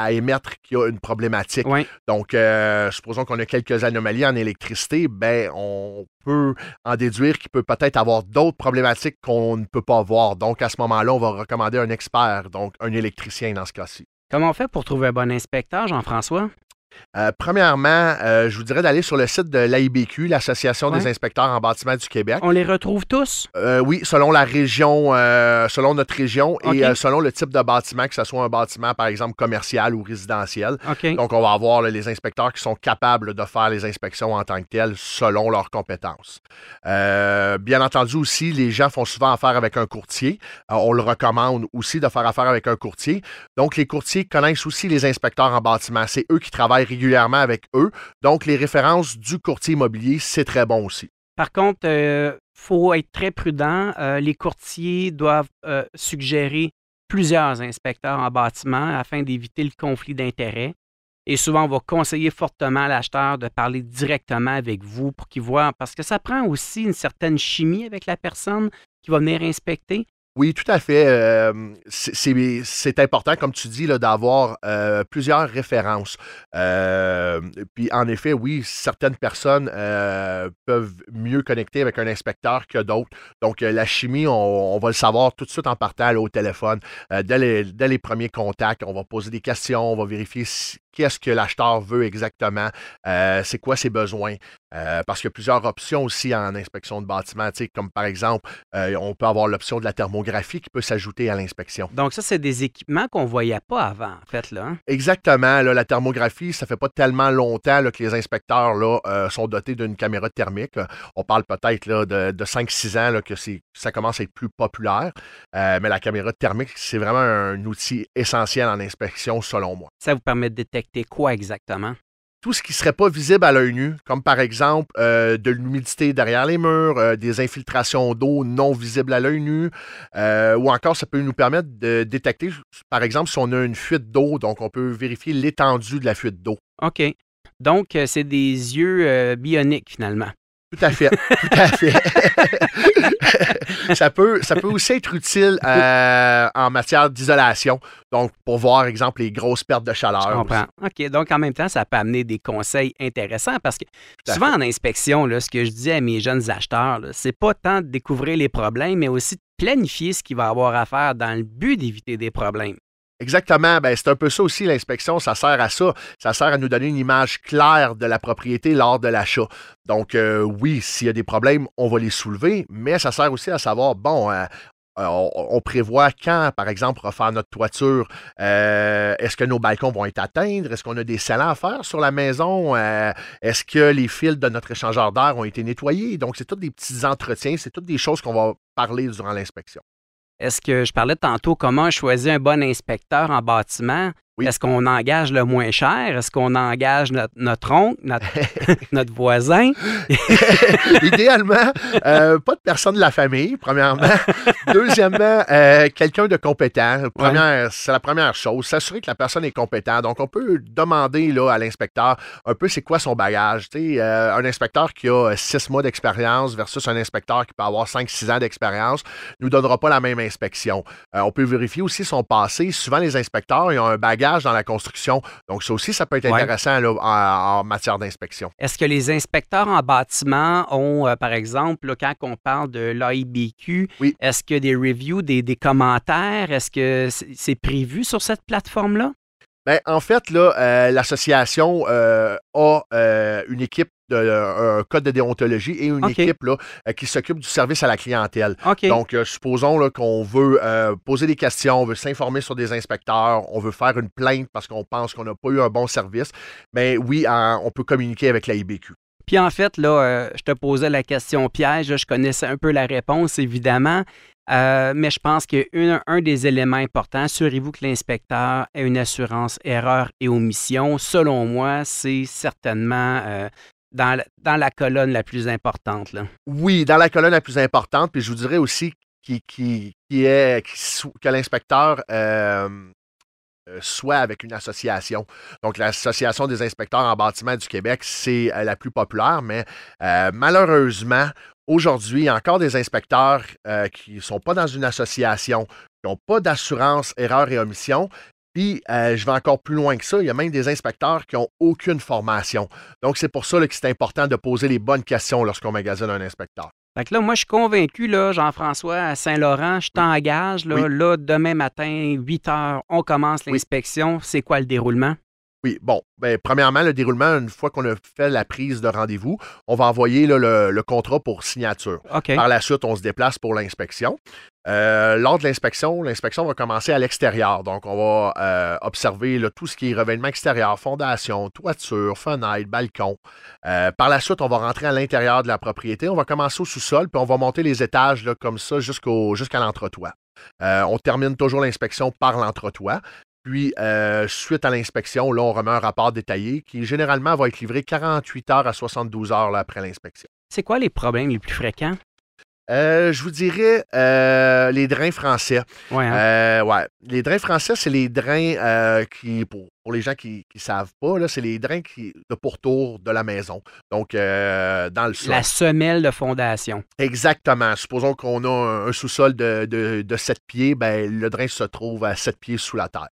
émettre qu'il y a une problématique. Donc, euh, supposons qu'on a quelques anomalies en électricité, ben, on peut en déduire qu'il peut peut-être avoir d'autres problématiques qu'on ne peut pas voir. Donc, à ce moment-là, on va recommander un expert, donc un électricien dans ce cas-ci. Comment on fait pour trouver un bon inspecteur, Jean-François? Euh, premièrement, euh, je vous dirais d'aller sur le site de l'AIBQ, l'Association des inspecteurs en bâtiment du Québec. On les retrouve tous? Euh, oui, selon la région, selon notre région et selon le type de bâtiment, que ce soit un bâtiment, par exemple, commercial ou résidentiel. Donc, on va avoir les inspecteurs qui sont capables de faire les inspections en tant que telles selon leurs compétences. bien entendu aussi, les gens font souvent affaire avec un courtier. on le recommande aussi de faire affaire avec un courtier. Donc, les courtiers connaissent aussi les inspecteurs en bâtiment. C'est eux qui travaillent régulièrement avec eux. Donc, les références du courtier immobilier, c'est très bon aussi. Par contre, il euh, faut être très prudent. Euh, les courtiers doivent euh, suggérer plusieurs inspecteurs en bâtiment afin d'éviter le conflit d'intérêts. Et souvent, on va conseiller fortement à l'acheteur de parler directement avec vous pour qu'il voit, parce que ça prend aussi une certaine chimie avec la personne qui va venir inspecter. Oui, tout à fait. C'est important, comme tu dis, d'avoir plusieurs références. Puis, en effet, oui, certaines personnes peuvent mieux connecter avec un inspecteur que d'autres. Donc, la chimie, on, va le savoir tout de suite en partant au téléphone. Dès les, dès, les, premiers contacts, on va poser des questions, on va vérifier qu'est-ce que l'acheteur veut exactement, c'est quoi ses besoins. parce qu'il y a plusieurs options aussi en inspection de bâtiment, comme par exemple, on peut avoir l'option de la thermographie qui peut s'ajouter à l'inspection. Donc ça, c'est des équipements qu'on ne voyait pas avant, en fait. Là, hein? Exactement. la thermographie, ça fait pas tellement longtemps que les inspecteurs là, euh, sont dotés d'une caméra thermique. On parle peut-être de, de 5-6 ans là, que ça commence à être plus populaire. Euh, mais la caméra thermique, c'est vraiment un outil essentiel en inspection, selon moi. Ça vous permet de détecter quoi exactement? tout ce qui ne serait pas visible à l'œil nu, comme par exemple euh, de l'humidité derrière les murs, euh, des infiltrations d'eau non visibles à l'œil nu, euh, ou encore ça peut nous permettre de détecter, par exemple, si on a une fuite d'eau, donc on peut vérifier l'étendue de la fuite d'eau. OK. Donc, c'est des yeux bioniques finalement. Tout à fait, tout à fait. ça, peut, ça peut aussi être utile euh, en matière d'isolation. Donc, pour voir, exemple, les grosses pertes de chaleur. Je comprends. OK. Donc, en même temps, ça peut amener des conseils intéressants parce que souvent en inspection, là, ce que je dis à mes jeunes acheteurs, c'est pas tant de découvrir les problèmes, mais aussi de planifier ce qu'il va avoir à faire dans le but d'éviter des problèmes. Exactement. Ben, c'est un peu ça aussi, l'inspection. Ça sert à ça. Ça sert à nous donner une image claire de la propriété lors de l'achat. Donc, euh, oui, s'il y a des problèmes, on va les soulever, mais ça sert aussi à savoir, bon, euh, euh, on, prévoit quand, par exemple, refaire notre toiture. Est-ce que nos balcons vont être atteints? Est-ce qu'on a des scellants à faire sur la maison? Est-ce que les fils de notre échangeur d'air ont été nettoyés? Donc, c'est tous des petits entretiens, c'est toutes des choses qu'on va parler durant l'inspection. Est-ce que je parlais tantôt comment choisir un bon inspecteur en bâtiment? Est-ce qu'on engage le moins cher? Est-ce qu'on engage notre, oncle, notre, voisin? Idéalement, euh, pas de personne de la famille, premièrement. Deuxièmement, euh, quelqu'un de compétent. C'est la première chose. S'assurer que la personne est compétente. Donc, on peut demander là, à l'inspecteur un peu c'est quoi son bagage. Euh, un inspecteur qui a six mois d'expérience versus un inspecteur qui peut avoir cinq, six ans d'expérience ne nous donnera pas la même inspection. on peut vérifier aussi son passé. Souvent, les inspecteurs ils ont un bagage dans la construction. Donc, ça aussi, ça peut être intéressant en, matière d'inspection. Est-ce que les inspecteurs en bâtiment ont, euh, par exemple, quand on parle de l'AIBQ, est-ce que des reviews, des, commentaires, est-ce que c'est prévu sur cette plateforme-là? Ben, en fait, là, euh, l'association euh, a une équipe un code de déontologie et une équipe là, euh, qui s'occupe du service à la clientèle. Donc, euh, supposons qu'on veut euh, poser des questions, on veut s'informer sur des inspecteurs, on veut faire une plainte parce qu'on pense qu'on n'a pas eu un bon service. Mais oui, on peut communiquer avec la IBQ. Puis en fait, là, je te posais la question piège, je connaissais un peu la réponse, évidemment. mais je pense qu'un un des éléments importants, assurez-vous que l'inspecteur ait une assurance erreur et omission. Selon moi, c'est certainement dans la, colonne la plus importante. Oui, dans la colonne la plus importante. Puis je vous dirais aussi est, que l'inspecteur euh, euh, soit avec une association. Donc, l'Association des inspecteurs en bâtiment du Québec, c'est euh, la plus populaire, mais malheureusement, aujourd'hui, il y a encore des inspecteurs qui ne sont pas dans une association, qui n'ont pas d'assurance erreur et omission, puis, euh, je vais encore plus loin que ça. Il y a même des inspecteurs qui n'ont aucune formation. Donc, c'est pour ça que c'est important de poser les bonnes questions lorsqu'on magasine un inspecteur. Fait que là, moi, je suis convaincu, là, Jean-François, à Saint-Laurent, je t'engage. Là, là, demain matin, 8 heures, on commence l'inspection. C'est quoi le déroulement? Oui, bon, ben, premièrement, le déroulement, une fois qu'on a fait la prise de rendez-vous, on va envoyer le, contrat pour signature. Par la suite, on se déplace pour l'inspection. Euh, lors de l'inspection, l'inspection va commencer à l'extérieur. Donc, on va euh, observer tout ce qui est revêtement extérieur, fondation, toiture, fenêtre, balcon. Euh, par la suite, on va rentrer à l'intérieur de la propriété. On va commencer au sous-sol, puis on va monter les étages là, comme ça jusqu'à l'entretoit. on termine toujours l'inspection par l'entretoit. Puis, euh, suite à l'inspection, là, on remet un rapport détaillé qui généralement va être livré 48 heures à 72 heures après l'inspection. C'est quoi les problèmes les plus fréquents? Euh, je vous dirais euh, les drains français. Ouais, hein? Euh, ouais. Les drains français, c'est les drains qui, pour, les gens qui ne savent pas, c'est les drains qui, de pourtour de la maison. Donc, dans le sol. La semelle de fondation. Exactement. Supposons qu'on a un, sous-sol de, de, 7 pieds, ben, le drain se trouve à 7 pieds sous la terre.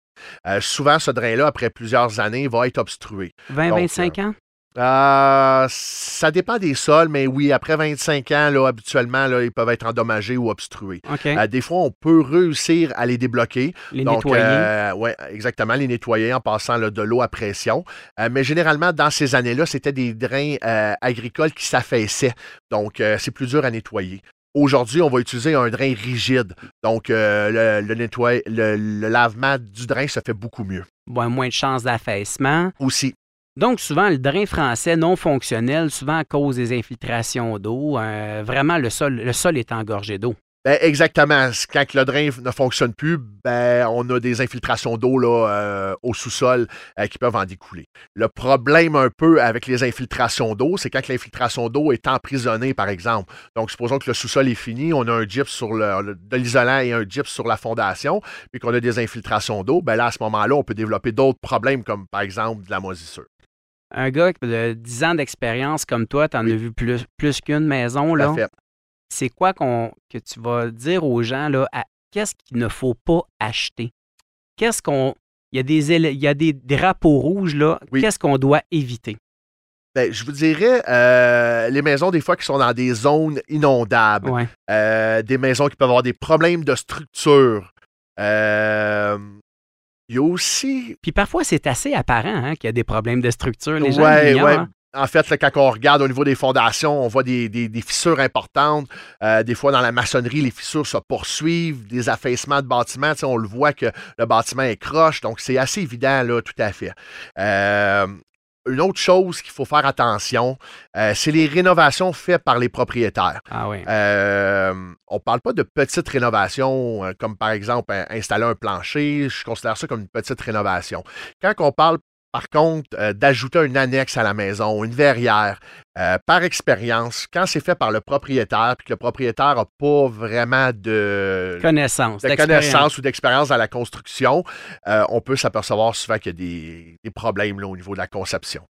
Souvent, ce drain-là, après plusieurs années, va être obstrué. 20-25 ans? Euh, ça dépend des sols, mais oui, après 25 ans, là, habituellement, là, ils peuvent être endommagés ou obstrués. Euh, des fois, on peut réussir à les débloquer. Les nettoyer. Euh, oui, exactement, les nettoyer en passant de l'eau à pression. mais généralement, dans ces années-là, c'était des drains agricoles qui s'affaissaient. Donc, c'est plus dur à nettoyer. Aujourd'hui, on va utiliser un drain rigide. Donc, le, le, lavement du drain se fait beaucoup mieux. Bon, moins de chances d'affaissement. Aussi. Donc, souvent, le drain français non fonctionnel, souvent à cause des infiltrations d'eau, euh, vraiment, le sol, le sol est engorgé d'eau. Ben, exactement. Quand le drain ne fonctionne plus, ben, on a des infiltrations d'eau là, euh, au sous-sol euh, qui peuvent en découler. Le problème un peu avec les infiltrations d'eau, c'est quand l'infiltration d'eau est emprisonnée, par exemple. Donc, supposons que le sous-sol est fini, on a un gyps sur le, de l'isolant et un gyps sur la fondation, puis qu'on a des infiltrations d'eau, ben là, à ce moment-là, on peut développer d'autres problèmes, comme par exemple de la moisissure un gars de 10 ans d'expérience comme toi, tu en as vu plus, plus qu'une maison. Là? C'est quoi qu'on, que tu vas dire aux gens, là, qu'est-ce qu'il ne faut pas acheter? Qu'est-ce qu'on. Il y a des, il y a des drapeaux rouges, là. Qu'est-ce qu'on doit éviter? Ben, je vous dirais, euh, les maisons, des fois, qui sont dans des zones inondables, euh, des maisons qui peuvent avoir des problèmes de structure, euh, il y a aussi. Puis parfois, c'est assez apparent hein, qu'il y a des problèmes de structure. Les gens ouais, ouais. En fait, quand on regarde au niveau des fondations, on voit des, fissures importantes. Euh, des fois, dans la maçonnerie, les fissures se poursuivent, des affaissements de bâtiments. On le voit que le bâtiment est croche, donc c'est assez évident, là, tout à fait. Euh, une autre chose qu'il faut faire attention, euh, c'est les rénovations faites par les propriétaires. Ah oui. Euh, on ne parle pas de petites rénovations, euh, comme par exemple installer un plancher. Je considère ça comme une petite rénovation. Quand on parle par contre, euh, d'ajouter un annexe à la maison, une verrière, euh, par expérience, quand c'est fait par le propriétaire, puis que le propriétaire n'a pas vraiment de connaissance, de connaissance ou d'expérience dans la construction, euh, on peut s'apercevoir souvent qu'il y a des, problèmes au niveau de la conception.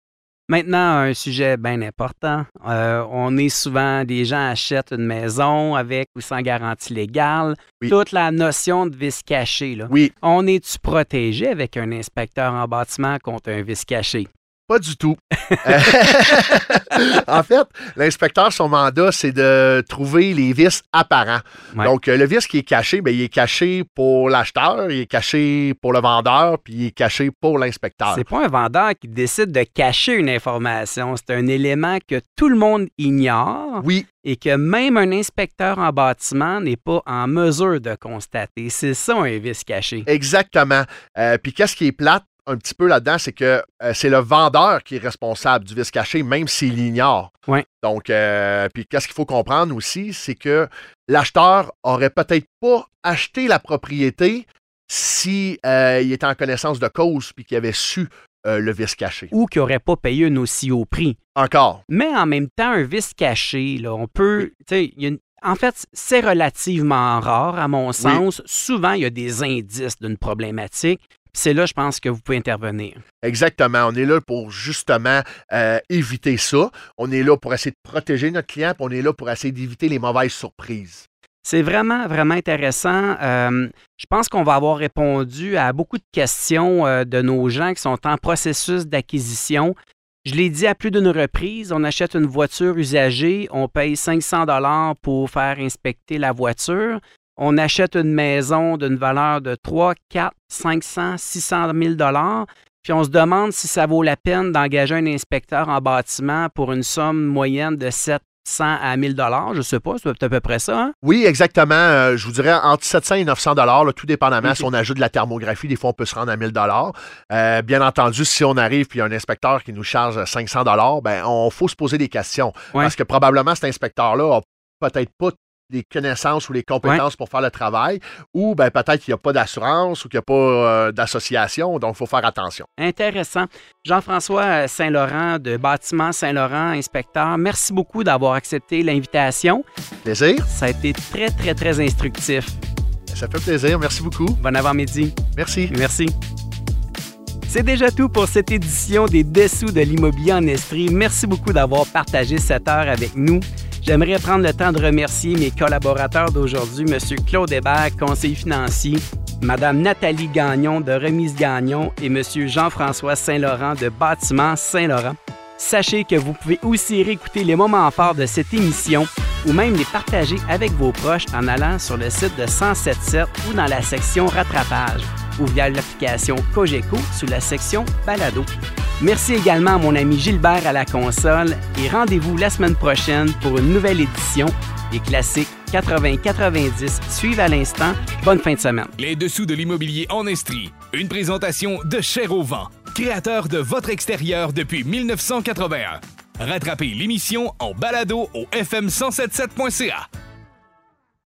Maintenant, un sujet bien important. Euh, on est souvent, des gens achètent une maison avec ou sans garantie légale. Toute la notion de vice caché. Là. Oui. On est-tu protégé avec un inspecteur en bâtiment contre un vice caché? Pas du tout. en fait, l'inspecteur, son mandat, c'est de trouver les vices apparents. Donc, euh, le vice qui est caché, bien, il est caché pour l'acheteur, il est caché pour le vendeur, puis il est caché pour l'inspecteur. C'est pas un vendeur qui décide de cacher une information. C'est un élément que tout le monde ignore. Oui. Et que même un inspecteur en bâtiment n'est pas en mesure de constater. C'est ça un vice caché. Exactement. Euh, puis qu'est-ce qui est plate? Un petit peu là-dedans, c'est que euh, c'est le vendeur qui est responsable du vice caché, même s'il l'ignore. Donc, euh, puis qu'est-ce qu'il faut comprendre aussi, c'est que l'acheteur aurait peut-être pas acheté la propriété si euh, il était en connaissance de cause puis qu'il avait su le vice caché. Ou qu'il n'aurait pas payé un aussi haut prix. Encore. Mais en même temps, un vice caché, là, on peut. En fait, c'est relativement rare, à mon sens. Souvent, il y a des indices d'une problématique, c'est là, je pense, que vous pouvez intervenir. Exactement. On est là pour justement euh, éviter ça. On est là pour essayer de protéger notre client, puis on est là pour essayer d'éviter les mauvaises surprises. C'est vraiment, vraiment intéressant. Euh, je pense qu'on va avoir répondu à beaucoup de questions euh, de nos gens qui sont en processus d'acquisition. Je l'ai dit à plus d'une reprise, on achète une voiture usagée, on paye 500 dollars pour faire inspecter la voiture on achète une maison d'une valeur de 3, 4, 500, 600 000 dollars, puis on se demande si ça vaut la peine d'engager un inspecteur en bâtiment pour une somme moyenne de 700 à 1000 dollars, je sais pas, c'est à peu près ça. Hein? Oui, exactement. Euh, je vous dirais entre 700 et 900 dollars, tout dépendamment si on ajoute de la thermographie, des fois on peut se rendre à 1000 dollars. Euh, bien entendu, si on arrive puis il y a un inspecteur qui nous charge 500 dollars, ben on faut se poser des questions parce que probablement cet inspecteur là a peut-être pas les connaissances ou les compétences pour faire le travail, ou ben, peut-être qu'il n'y a pas d'assurance ou qu'il n'y a pas euh, d'association, donc il faut faire attention. Intéressant. Jean-François Saint-Laurent de Bâtiment Saint-Laurent, inspecteur, merci beaucoup d'avoir accepté l'invitation. Plaisir. Ça a été très, très, très instructif. Ça fait plaisir. Merci beaucoup. Bon avant-midi. Merci. Merci. C'est déjà tout pour cette édition des Dessous de l'immobilier en Estrie. Merci beaucoup d'avoir partagé cette heure avec nous. J'aimerais prendre le temps de remercier mes collaborateurs d'aujourd'hui, M. Claude Hébert, conseiller financier, Mme Nathalie Gagnon de Remise Gagnon et M. Jean-François Saint-Laurent de Bâtiment Saint-Laurent. Sachez que vous pouvez aussi réécouter les moments forts de cette émission ou même les partager avec vos proches en allant sur le site de 1077 ou dans la section rattrapage ou via l'application Cogeco sous la section Balado. Merci également à mon ami Gilbert à la console et rendez-vous la semaine prochaine pour une nouvelle édition des classiques 80-90 suivent à l'instant. Bonne fin de semaine. Les dessous de l'immobilier en Estrie. Une présentation de Cher créateur de votre extérieur depuis 1981. Rattrapez l'émission en balado au fm1077.ca.